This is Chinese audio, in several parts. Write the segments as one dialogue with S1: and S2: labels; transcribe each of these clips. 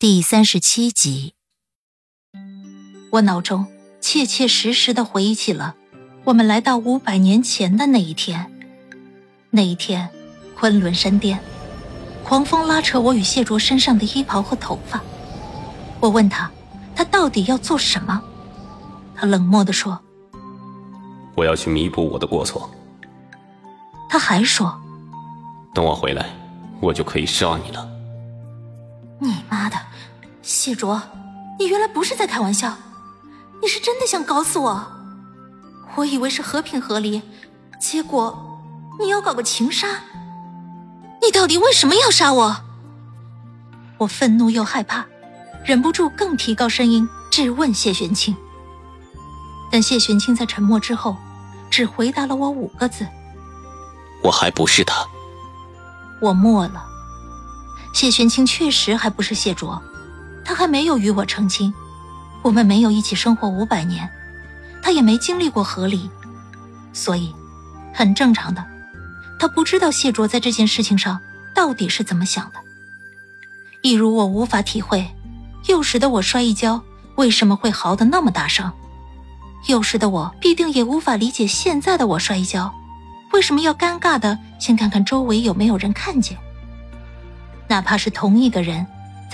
S1: 第三十七集，
S2: 我脑中切切实实的回忆起了我们来到五百年前的那一天。那一天，昆仑山巅，狂风拉扯我与谢卓身上的衣袍和头发。我问他。他到底要做什么？他冷漠的说：“
S3: 我要去弥补我的过错。”
S2: 他还说：“
S3: 等我回来，我就可以杀你了。”
S2: 你妈的，谢卓，你原来不是在开玩笑，你是真的想搞死我？我以为是和平和离，结果你要搞个情杀。你到底为什么要杀我？我愤怒又害怕。忍不住更提高声音质问谢玄清，但谢玄清在沉默之后，只回答了我五个字：“
S3: 我还不是他。”
S2: 我默了。谢玄清确实还不是谢卓，他还没有与我成亲，我们没有一起生活五百年，他也没经历过和离，所以很正常的，他不知道谢卓在这件事情上到底是怎么想的，一如我无法体会。幼时的我摔一跤，为什么会嚎得那么大声？幼时的我必定也无法理解现在的我摔一跤，为什么要尴尬的先看看周围有没有人看见？哪怕是同一个人，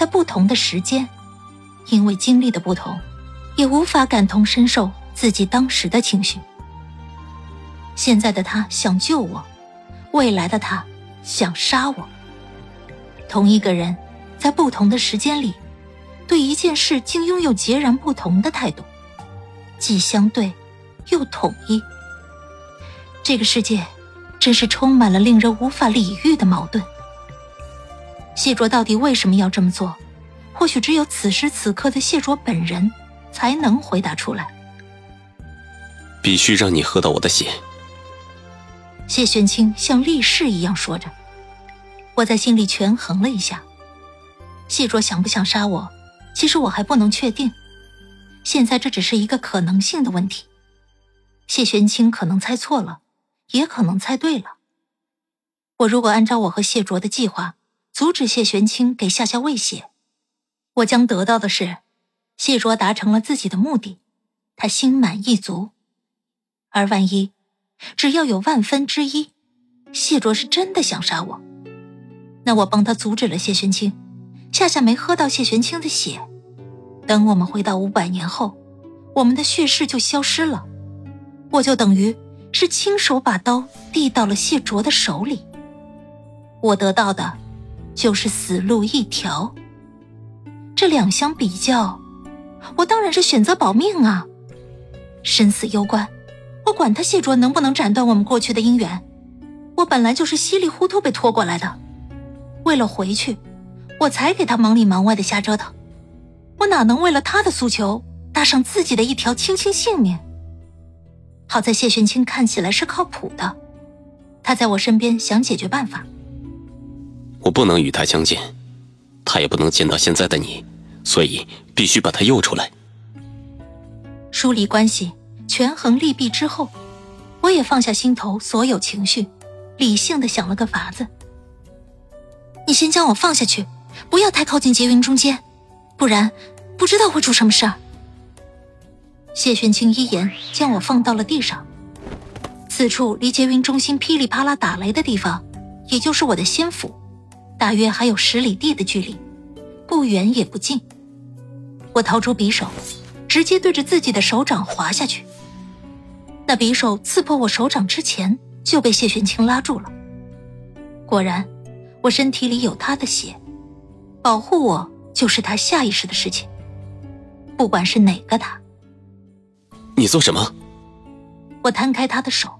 S2: 在不同的时间，因为经历的不同，也无法感同身受自己当时的情绪。现在的他想救我，未来的他想杀我。同一个人，在不同的时间里。对一件事竟拥有截然不同的态度，既相对，又统一。这个世界，真是充满了令人无法理喻的矛盾。谢卓到底为什么要这么做？或许只有此时此刻的谢卓本人，才能回答出来。
S3: 必须让你喝到我的血。
S2: 谢玄清像立誓一样说着。我在心里权衡了一下，谢卓想不想杀我？其实我还不能确定，现在这只是一个可能性的问题。谢玄清可能猜错了，也可能猜对了。我如果按照我和谢卓的计划，阻止谢玄清给夏夏喂血，我将得到的是，谢卓达成了自己的目的，他心满意足。而万一，只要有万分之一，谢卓是真的想杀我，那我帮他阻止了谢玄清。夏夏没喝到谢玄清的血，等我们回到五百年后，我们的血势就消失了，我就等于是亲手把刀递到了谢卓的手里。我得到的，就是死路一条。这两相比较，我当然是选择保命啊！生死攸关，我管他谢卓能不能斩断我们过去的姻缘，我本来就是稀里糊涂被拖过来的，为了回去。我才给他忙里忙外的瞎折腾，我哪能为了他的诉求搭上自己的一条清清性命？好在谢玄清看起来是靠谱的，他在我身边想解决办法。
S3: 我不能与他相见，他也不能见到现在的你，所以必须把他诱出来。
S2: 疏离关系，权衡利弊之后，我也放下心头所有情绪，理性的想了个法子。你先将我放下去。不要太靠近劫云中间，不然不知道会出什么事儿。谢玄清一言将我放到了地上，此处离劫云中心噼里啪啦打雷的地方，也就是我的仙府，大约还有十里地的距离，不远也不近。我掏出匕首，直接对着自己的手掌划下去。那匕首刺破我手掌之前，就被谢玄清拉住了。果然，我身体里有他的血。保护我就是他下意识的事情，不管是哪个他。
S3: 你做什么？
S2: 我摊开他的手，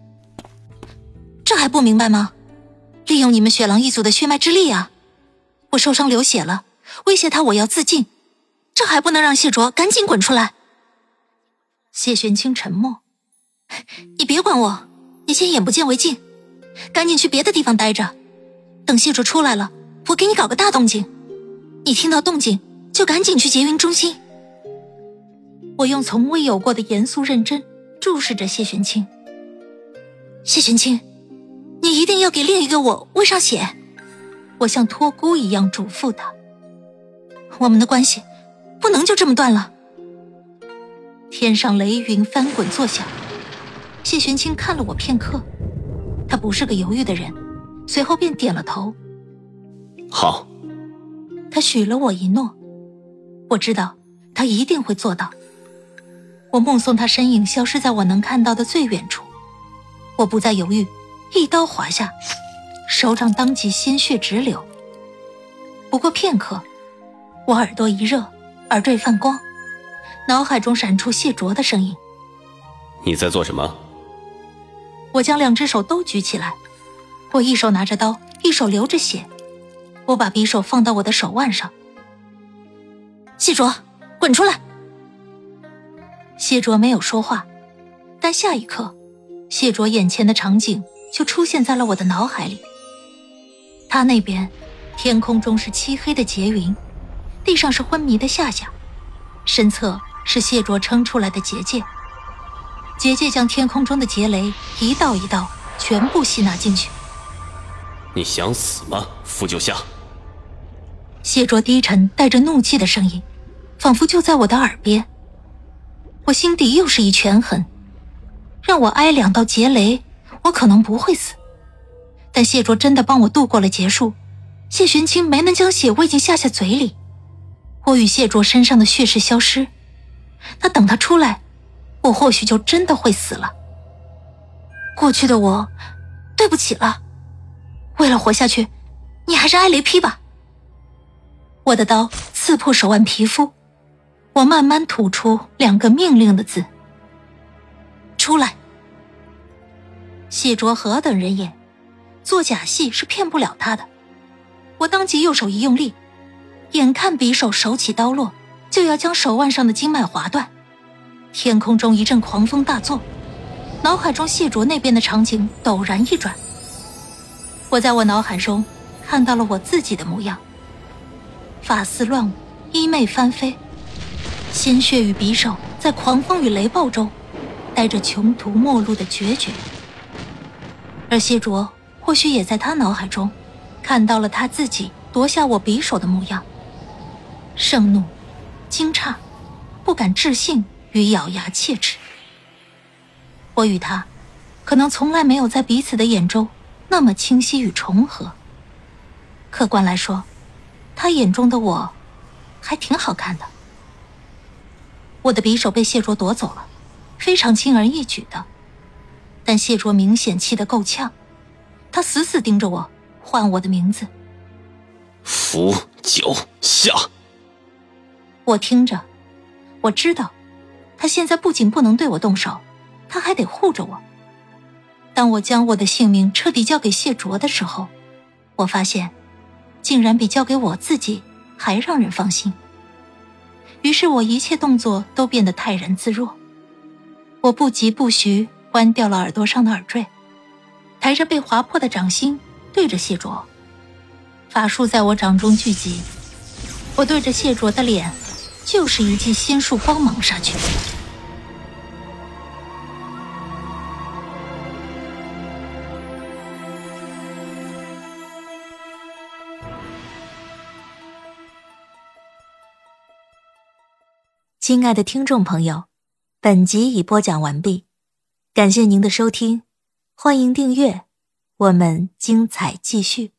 S2: 这还不明白吗？利用你们雪狼一族的血脉之力啊！我受伤流血了，威胁他我要自尽，这还不能让谢卓赶紧滚出来？谢玄清沉默，你别管我，你先眼不见为净，赶紧去别的地方待着，等谢卓出来了，我给你搞个大动静，你听到动静就赶紧去劫云中心。我用从未有过的严肃认真注视着谢玄清。谢玄清，你一定要给另一个我喂上血。我像托孤一样嘱咐他。我们的关系不能就这么断了。天上雷云翻滚作响。谢玄清看了我片刻，他不是个犹豫的人，随后便点了头。
S3: 好。
S2: 他许了我一诺，我知道他一定会做到。我目送他身影消失在我能看到的最远处，我不再犹豫，一刀划下，手掌当即鲜血直流。不过片刻，我耳朵一热，耳坠泛光，脑海中闪出谢卓的声音：“
S3: 你在做什么？”
S2: 我将两只手都举起来，我一手拿着刀，一手流着血，我把匕首放到我的手腕上。谢卓，滚出来！谢卓没有说话，但下一刻，谢卓眼前的场景就出现在了我的脑海里。他那边，天空中是漆黑的劫云，地上是昏迷的夏夏，身侧是谢卓撑出来的结界，结界将天空中的劫雷一道一道全部吸纳进去。
S3: 你想死吗，傅九夏？
S2: 谢卓低沉带着怒气的声音，仿佛就在我的耳边。我心底又是一拳狠，让我挨两道劫雷，我可能不会死。但谢卓真的帮我度过了劫数，谢玄清没能将血喂进夏夏嘴里，我与谢卓身上的血势消失。那等他出来，我或许就真的会死了。过去的我，对不起了。为了活下去，你还是挨雷劈吧。我的刀刺破手腕皮肤。我慢慢吐出两个命令的字：“出来。”谢卓何等人也，做假戏是骗不了他的。我当即右手一用力，眼看匕首手起刀落，就要将手腕上的经脉划断。天空中一阵狂风大作，脑海中谢卓那边的场景陡然一转。我在我脑海中看到了我自己的模样，发丝乱舞，衣袂翻飞。鲜血与匕首在狂风与雷暴中，带着穷途末路的决绝。而谢卓或许也在他脑海中，看到了他自己夺下我匕首的模样。盛怒、惊诧、不敢置信与咬牙切齿。我与他，可能从来没有在彼此的眼中那么清晰与重合。客观来说，他眼中的我，还挺好看的。我的匕首被谢卓夺走了，非常轻而易举的。但谢卓明显气得够呛，他死死盯着我，唤我的名字。
S3: 福九下。
S2: 我听着，我知道，他现在不仅不能对我动手，他还得护着我。当我将我的性命彻底交给谢卓的时候，我发现，竟然比交给我自己还让人放心。于是我一切动作都变得泰然自若，我不疾不徐关掉了耳朵上的耳坠，抬着被划破的掌心对着谢卓，法术在我掌中聚集，我对着谢卓的脸就是一记仙术光芒杀去。
S1: 亲爱的听众朋友，本集已播讲完毕，感谢您的收听，欢迎订阅，我们精彩继续。